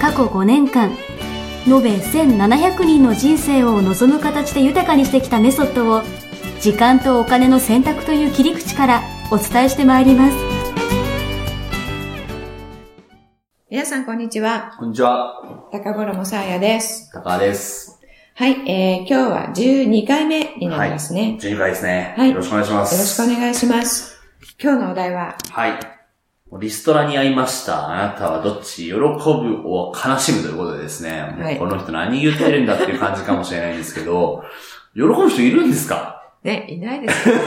過去5年間延べ1700人の人生を望む形で豊かにしてきたメソッドを時間とお金の選択という切り口からお伝えしてまいります皆さんこんにちは。こんにちは。高頃もさーやです。高です。はい、えー、今日は12回目になりますね。12回ですね。はいよろしくお願いします。よろしくお願いします。今日のお題は、はい。リストラに会いました。あなたはどっち喜ぶを悲しむということでですね。はいこの人何言ってるんだっていう感じかもしれないんですけど、喜ぶ人いるんですか？ね、いないですよ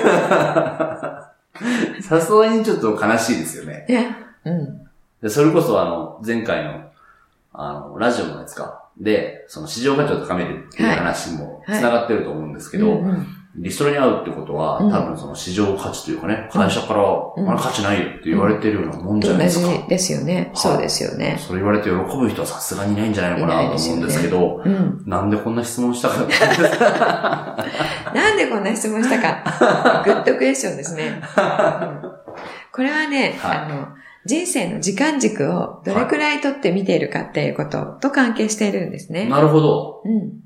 さすがにちょっと悲しいですよね。ね。うん。でそれこそあの、前回の、あの、ラジオのやつか。で、その市場価値を高めるっていう話もはい繋がってると思うんですけど、うんうんリストラに会うってことは、うん多分その市場価値というかね、会社から、うんあれ価値ないよって言われてるようなもんじゃ同ないですか。じですよね。そうですよね。それ言われて喜ぶ人はさすがにいないんじゃないのかなと思うんですけど、うん。なんでこんな質問したかったんですかなんでこんな質問したか。グッドクエスチョンですね。うんこれはね、はいあの、人生の時間軸をどれくらい取って見ているかっていうことと関係しているんですね。なるほど。うん。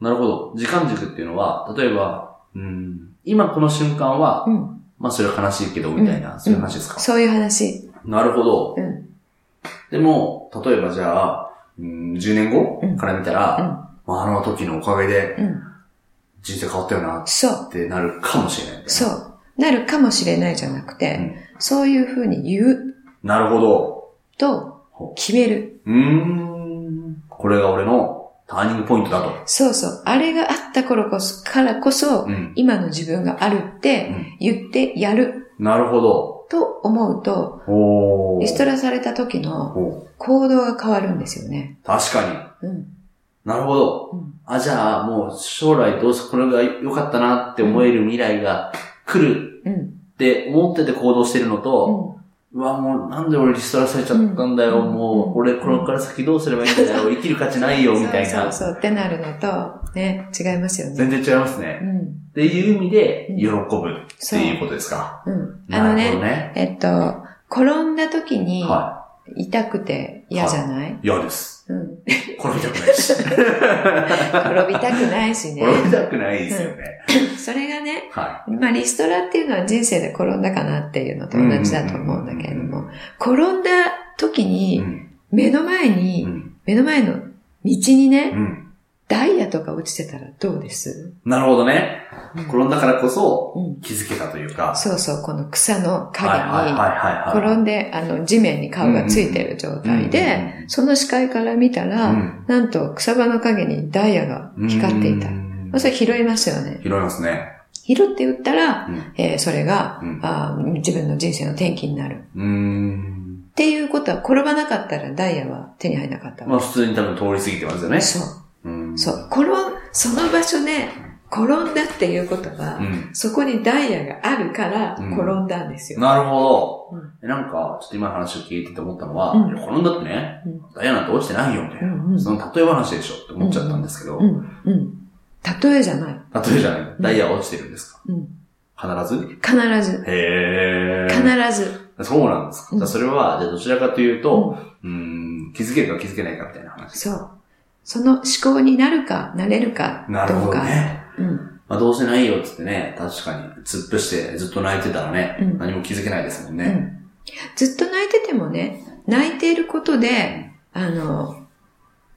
なるほど。時間軸っていうのは、例えば、うん、今この瞬間は、うん。まあそれは悲しいけど、みたいな、うんそういう話ですか、そういう話。なるほど。うん。でも、例えばじゃあ、うん、10年後うんから見たら、まあ、あの時のおかげでうん。人生変わったよなっ。てなるかもしれない。そう。なるかもしれないじゃなくて、うんそういうふうに言うなるほど。と決める。うーん。これが俺のターニングポイントだと。そうそう。あれがあった頃こそ、からこそ、うん。今の自分があるってうん言ってやるなるほど。と思うと。リストラされた時の行動が変わるんですよね。確かに。うん。なるほど。うんあ、じゃあ、もう将来どうせこれが良かったなって思える未来が来るうん。って思ってて行動してるのと、うわ、もうなんで俺リストラされちゃったんだよ。うんもう、俺これから先どうすればいいんだよ。生きる価値ないよ、みたいな。そうそうそうってなるのと、ね、違いますよね。全然違いますうね。ん。っていう意味で、うん喜ぶっていうことですか。うん。あなるのね、ほどね。えっと、転んだ時には痛くて嫌じゃない、い。嫌です。うん。転びたくないし。転びたくないしね。転びたくないですよね。それがね、はまあリストラっていうのは人生で転んだかなっていうのと同じだと思うんだけれども、転んだ時い。にうん。目の前うに、ん。目の前の道にうね、ん。ダイヤとか落ちてたらどうです？なるほどね。転んだからこそうん気づけたというか。そうそう、この草の影に。転んで、あの、地面に顔がついている状態うんうんでう、んその視界から見たら、うんなんと草場の影にダイヤが光っていたう。んそれ拾いますよね。拾いますね。拾って売ったら、うんえーそれが、うんあー自分の人生の転機になる。っていうことは、転ばなかったらダイヤは手に入らなかったわまあ普通に多分通り過ぎてますよね。そう。うん。そう。転ん、その場所で転んだっていうことは、うん。そこにダイヤがあるからうん転んだんですよ。なるほうんど。えなんか、ちょっと今の話を聞いてて思ったのは、転んだってねうん、ダイヤなんて落ちてないよ、みたいな。うんうんその例え話でしょって思っちゃったんですけど、うん、うん。例えじゃない。例えじゃない、ダイヤは落ちてるんですか？うん。必ず？必ず。へー。必ず。そうなんですか。うんじゃあそれは、じゃあどちらかというと、うーん、気づけるか気づけないかみたいな話。そう。その思考になるか、なれるか、なるほどどうか。ね。うん。まあどうせないよってね、確かに、突っ伏してずっと泣いてたらね、うん何も気づけないですもんね。うん。ずっと泣いててもね、泣いていることで、あの、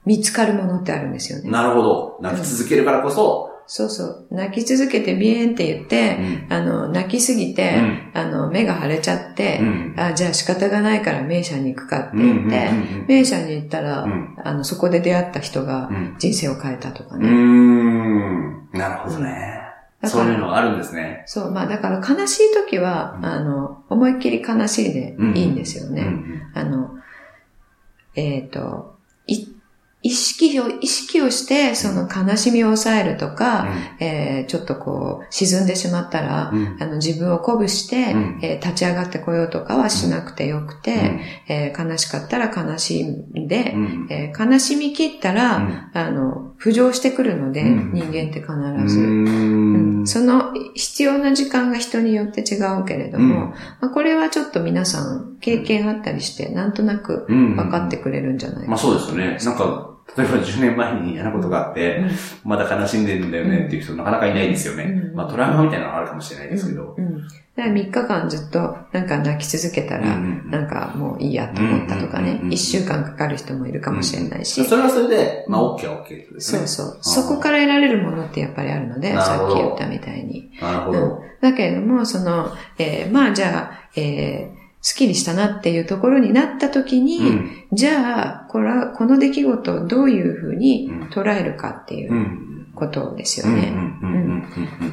見つかるものってあるんですよね。なるほど。泣き続けるからこそ、そうそう。泣き続けてビエンって言って、うん。あの、泣きすぎて、うんあの、目が腫れちゃって、うん。あ、じゃあ仕方がないから名車に行くかってうん。言って、うん名車に行ったら、うんあの、そこで出会った人がうん。人生を変えたとかうーね。ん。なるほどね。そういうのがあるんですね。そう、まあだから悲しい時は、うんあの、思いっきり悲しいでいいんですよね。うん。あの、えっ、と、い意識を、意識をして、その悲しみを抑えるとか、えーちょっとこう、沈んでしまったら、うん。あの、自分を鼓舞して、うん。えー立ち上がってこようとかはしなくてよくて、えー悲しかったら悲しんで、うん。えー悲しみ切ったら、うん。あの、浮上してくるので、うん。人間って必うず。うんんその必要な時間が人によって違うけれども、うんまあ、これはちょっと皆さん経験あったりして、なんとなくうん分かってくれるんじゃないかな。まあそうですよね。なんか、例えば10年前に嫌なことがあって、まだ悲しんでるんだよねっていう人なかなかいないですよね。うんまあトラウマみたいなのはあるかもしれないですけど。だから3日間ずっとなんか泣き続けたら、なんかもういいやと思ったとかね、うんうんうんうん1週間かかる人もいるかもしれないし、それはそれで、まあ OK は OK ですね。そうそう。そこから得られるものってやっぱりあるので、さっき言ったみたいに。なるほど。うん、だけれども、その、えーまあじゃあ、えースッキリしたなっていうところになった時に、うんじゃあ、これは、この出来事をどういうふうに捉えるかっていううんことですよ。ね。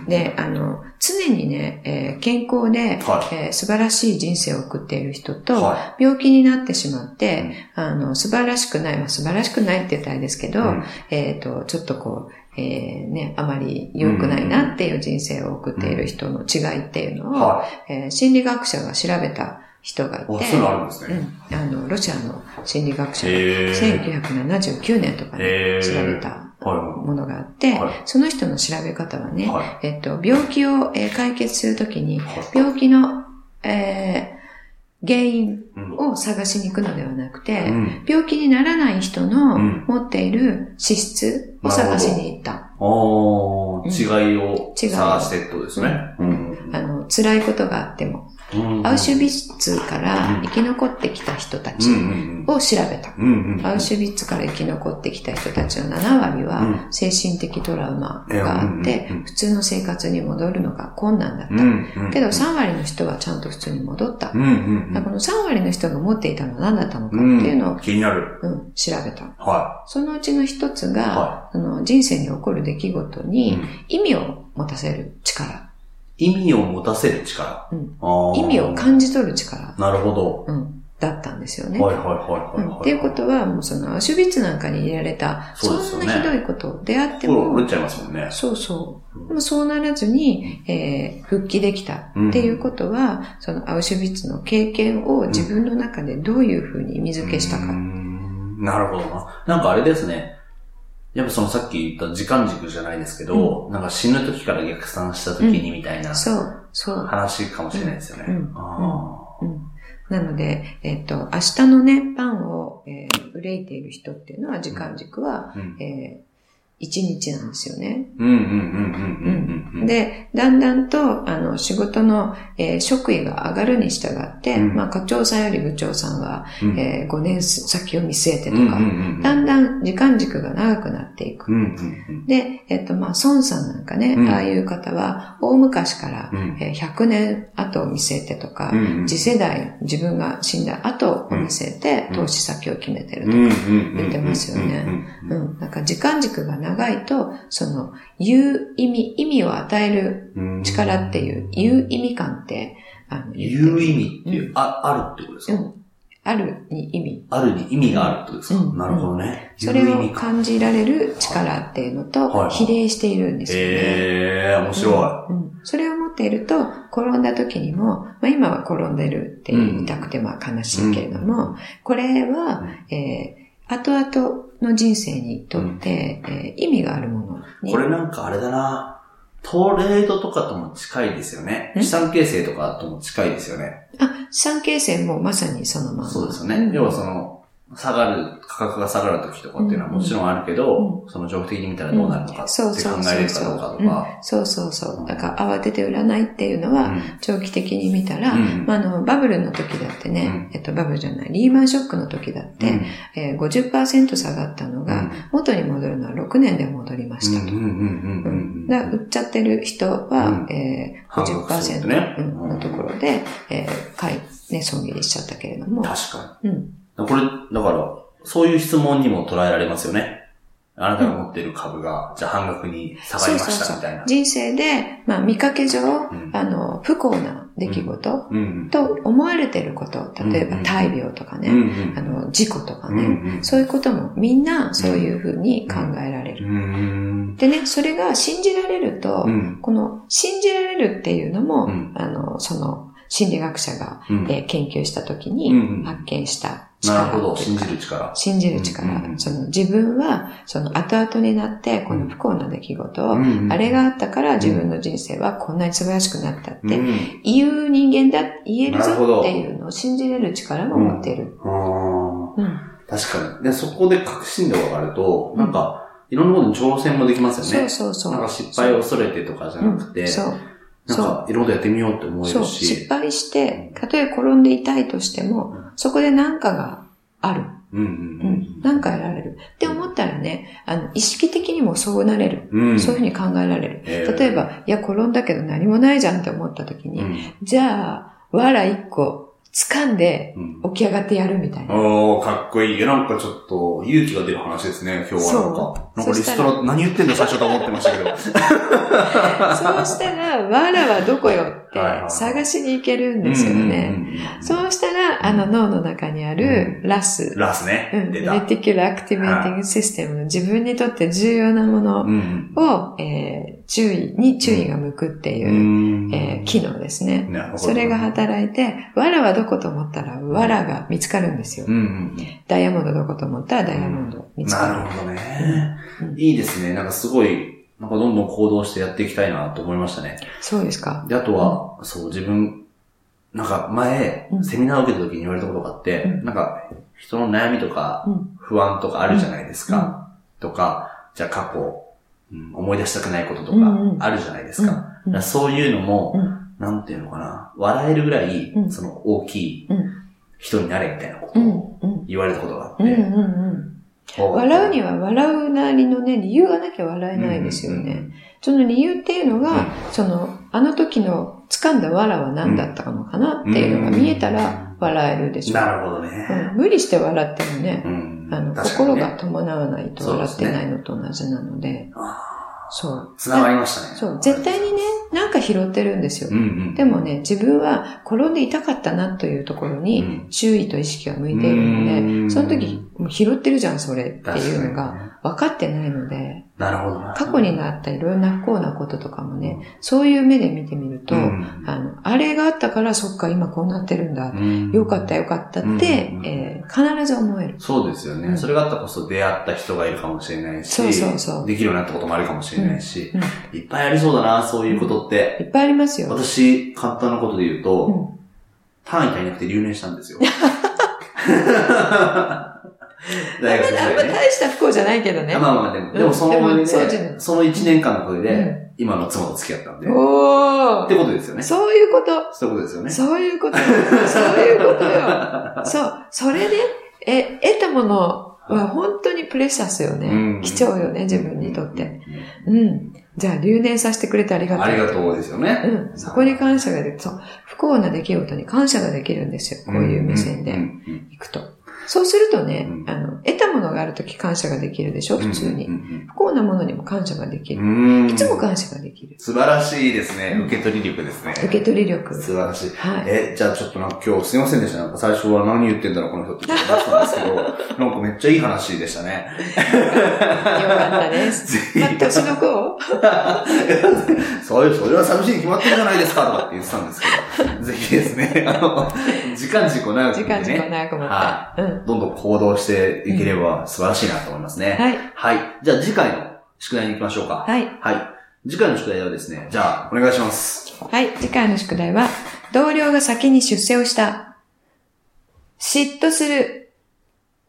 で、あの、常にね、えー健康で、はえー素晴らしい人生を送っている人い。と、は病気になってしまって、あの、素晴らしくない、まあ、素晴らしくないって言ったらですけど、うんえっ、と、ちょっとこう、えーね、あまり良くないなっていう人生を送っている人の違いっていうのい。を、はえー心理学者が調べた人がいい。あ、て、そうあるんですね。うん、あの、ロシアの心理学者がへー1979年とかに調べたはものがあって、はいその人の調べ方はね、い。はえっと、病気を、えー解決するときにい。、病気の、えー原因うんを探しに行くのではなくて、うん。病気にならない人のうん持っている資質を探しに行った。おー、違いを違いを探してってことですね。うん。あの、辛いことがあっても、アウシュビッツから生き残ってきた人たちうん。を調べた。アウシュビッツから生き残ってきた人たちの7割うは精神的トラウマがあって普通の生活に戻るのが困難だっうん。た。けど3割の人はちゃんと普通に戻った。だからこの3割の人が持っていたのは何だったのかっていうのを、気になる。うん、調べた。はそのうちの一つい。が、はあの人生に起こる出来事い。に意味を持たせる力。意味を持たせる力。うん意味を感じ取る力、なるほど。うん、だったんですよね。はいはいはいはいはい。うんっていうことは、もうその、アウシュビッツなんかに入れられた、そんなひどいことであっても心折っ、ちゃいますもんね。そうそう。うんでもそうならずに、えー復帰できたっていうことは、そのアウシュビッツの経験を自分の中でどういうふうに意味付けしたか。うーんなるほどな。なんかあれですね。やっぱそのさっき言った時間軸じゃないですけど、なんか死ぬ時から逆算した時にみたいなそう、そう。話かもしれないですよね。うんなので、えっ、と、明日のね、パンを、えー憂いている人っていうのは、時間軸は、ーうんえー、1日なんですよね。うんうんうんうんうんうん。で、だんだんと、あの、仕事の、えー職位が上がるに従って、うん。まあ、課長さんより部長さんは、うん。えー5年先を見据えてとか、だんだん時間軸が長くなっていく。で、えっと、まあ、孫さんなんかね、うん。ああいう方は、大昔から、うん。えー100年後を見据えてとか、次世代、自分が死んだ後を見据えて、うん。投資先を決めてるとか、言ってますよね。うん。なんか時間軸が長いと、その、言う意味、意味を与えるうん力っていう、言う意味感って、あの、言う意味っていうう、あ、あるってことですか？うん。あるに意味。あるに意味があるってことですか？うんなるほどね。それを。感じられる力っていうのとはい比例しているんですよね。へえー、面白うんそれを持っていると、転んだ時にも、まあ、今は転んでるって言いたくてまあ悲しいけれども、これは、えー後々の人生にとって、えー意味があるものい。に。これなんかあれだな。トレードとかとも近いですよね。ん資産形成とかとも近いですよね。あ、資産形成もまさにそのまま。そうですよね。うん要はその、下がる、価格が下がる時とかっていうのはもちろんあるけど、その長期的に見たらどうなるのかってそう考そうそう。えれるかどうかとか。そうそう。そう。だから慌てて売らないっていうのは、うん。長期的に見たら、うん。まあ、あの、バブルの時だってね、えっと、バブルじゃない、リーマンショックの時だって、うん。えー50%下がったのが、うん。元に戻るのは6年で戻りました。と。うんうんうんうんうん。だから売っちゃってる人は、うん。えー、半額そうです50%、ねうん。のところで、えー、買い、ね、損切りしちゃったけれども、確かうん、に。これ、だから、そういう質問にも捉えられますよね。あなたが持っている株が、じゃあ半額に下がりましたみたいな。人生で、まあ見かけ上、ん。あの、不幸な出来事、うん。と思われてること、例えばうん大病とかね、うんうん。あの、事故とかね、うんうん。そういうこともみんなそういうふうに考えられる。うん。でね、それが信じられると、うん。この信じられるっていうのも、うん。あの、その心理学者が、うん。えー研究した時うんにうん。発見したなるほど、信じる力。信じる力、うんうんその自分は、その後々になって、この不幸な出来事を、うんうんあれがあったから自分の人生はこんなに素晴らしくなったって、うん。言う人間だ、言えるぞっていうのを信じれる力も持っている。確かに。で、そこで確信度が上がると、なんか、いろんなことに挑戦もできますよね。そうそうそう。なんか失敗を恐れてとかじゃなくて、うんそう。なんか、いろんなことやってみようって思えそう。る失し。敗して、たとえ転んで痛いとしても、そこで何かがある。うんううんん。何か得られる。って思ったらね、あの、意識的にもそうなれる。うん。うん。そういうふうに考えられる。えー例えば、いや、転んだけど何もないじゃんって思った時に、うんじゃあ、わら一個掴んでうん起き上がってやるみたいな。おー、かっこいい。なんかちょっと勇気が出る話ですね、今日はなんか。なんかリストラ、何言ってんだ最初と思ってましたけど。そうしたら、わらはどこよって探しに行けるんですよね。そうしたら、あの脳の中にあるラス、ラスね。うん。レティキュラ・アクティベーティング・システムの自分にとって重要なものうんを、えー注意に注意が向くってういう、ん。えー機能ですね。なるほど。それが働いて、わらはどこと思ったら、わらが見つかるんですよダイヤモンドどこと思ったら、ダイヤモンド見うん。つかる。なるほどねう。んいいですね。なんかすごい、なんかどんどん行動してやっていきたいなと思いましたね。そうですか。で、あとは、そう、自分、なんか前う、ん。セミナーを受けた時に言われたことがあって、うん。なんか、人の悩みとかうん、不安とかあるじゃないですか。とか、じゃあ過去、うん思い出したくないこととかあるじゃないですか。からそういうのも、うん。なんていうのかな、笑えるぐらい、うん。その大きいうん。人になれみたいなことうん。をうん。言われたことがあって。うんうんうん笑うには笑うなりのね、理由がなきゃ笑えないですよね。その理由っていうのが、その、あの時の掴んだ藁は何だったのかなっていうのが見えたら笑えるでしょ。なるほどね。うん無理して笑ってもね、うんあの、確か心が伴わないと笑ってないのと同じなので、あそう。つながりましたね。そう、絶対にね、なんか拾ってるんですよ。うんうん。でもね、自分は転んで痛かったなというところうにん注意と意識が向いているのうんで、その時、もう拾ってるじゃん、それっていうのが分かってないので、なるほどな。過去になったいろんな不幸なこととかもね、そういう目で見てみると、うんあの、あれがあったからそっか今こうなってるんだ。うんよかったよかったって、うんえー必ず思える。そうですよね、うんそれがあったこそ出会った人がいるかもしれないし、そうそうそうできるようになったこともあるかもしれないし、うんいっぱいありそうだな、そういうことって。いっぱいありますよ。私、簡単なことで言うと、うん単位足りなくて留年したんですよ。あ大学時あ。大した不幸じゃないけどね。まあまあでも、でもそのその1年間のおかげうで、今の妻と付き合ったんで、っおーてことですよね。そういうこと。そういうことですよね。そういうことよ。そういうことよ。そう。それで、え、得たものは本当にプレシャスよね。うん貴重よね、自分にとって。うん。じゃあ、留年させてくれてありがとう。ありがとうですよね。うん。そこに感謝ができる。そう。不幸な出来事に感謝ができるんですよ。こういう目線でうんうんいくと。そうするとね、うんあの、得たものがあるとき感謝ができるでしょ、普通に。うん不幸なものにも感謝ができる。うんいつも感謝ができる。素晴らしいですね。うん受け取り力ですね。受け取り力。素晴らしい。はい。え、じゃあちょっとなんか今日すいませんでした。なんか最初は何言ってんだろう、この人って言って出したんですけど、なんかめっちゃいい話でしたね。よかったです。まあ、年の子そう？いう、それは寂しいに決まってるじゃないですか、とかって言ってたんですけど、ぜひですね、あの、時間軸を長く時間時間ね、長く持って。はうん。どんどん行動していければ素晴らしいなと思いますね。はい。はい。じゃあ次回の宿題に行きましょうか。はい。はい。次回の宿題はですね、じゃあ、お願いします。はい。次回の宿題は、同僚が先に出世をした。嫉妬する。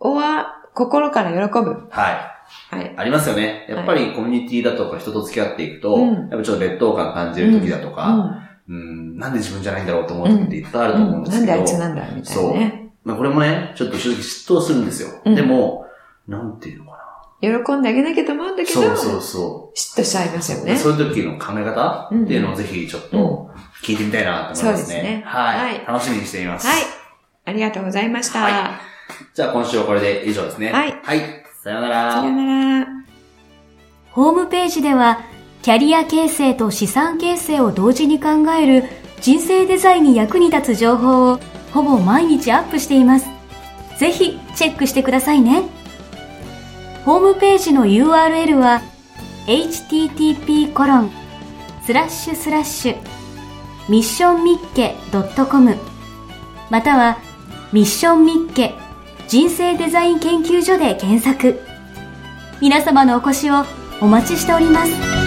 おは、心から喜ぶ。はい。はい。ありますよね。やっぱりコミュニティだとか人と付き合っていくと、うんやっぱちょっと劣等感感じる時だとか、うん、なんで自分じゃないんだろうと思う時っていっぱいあると思うんですけど、なんであいつなんだみたいなね。まあこれもね、ちょっと正直嫉妬するんですよ。うんでも、なんていうのか喜んであげなきゃと思うんだな。けど、そうそうそ嫉妬しちゃいますよう。ね。そういう時の考え方っていうのをぜひちょっと聞いてみたいなと思いますね。そうですねはい、はい楽しみにしています。はい。ありがとうございました。はいじゃあ今週はこれで以上ですね。はいはい。さようなら。さようなら。ホームページではキャリア形成と資産形成を同時に考える人生デザインに役に立つ情報をほぼ毎日アップしています。ぜひチェックしてくださいね。ホームページの URL は http コロンスラッシュスラッシュミッションミッケ .com またはミッションミッケ人生デザイン研究所で検索皆様のお越しをお待ちしております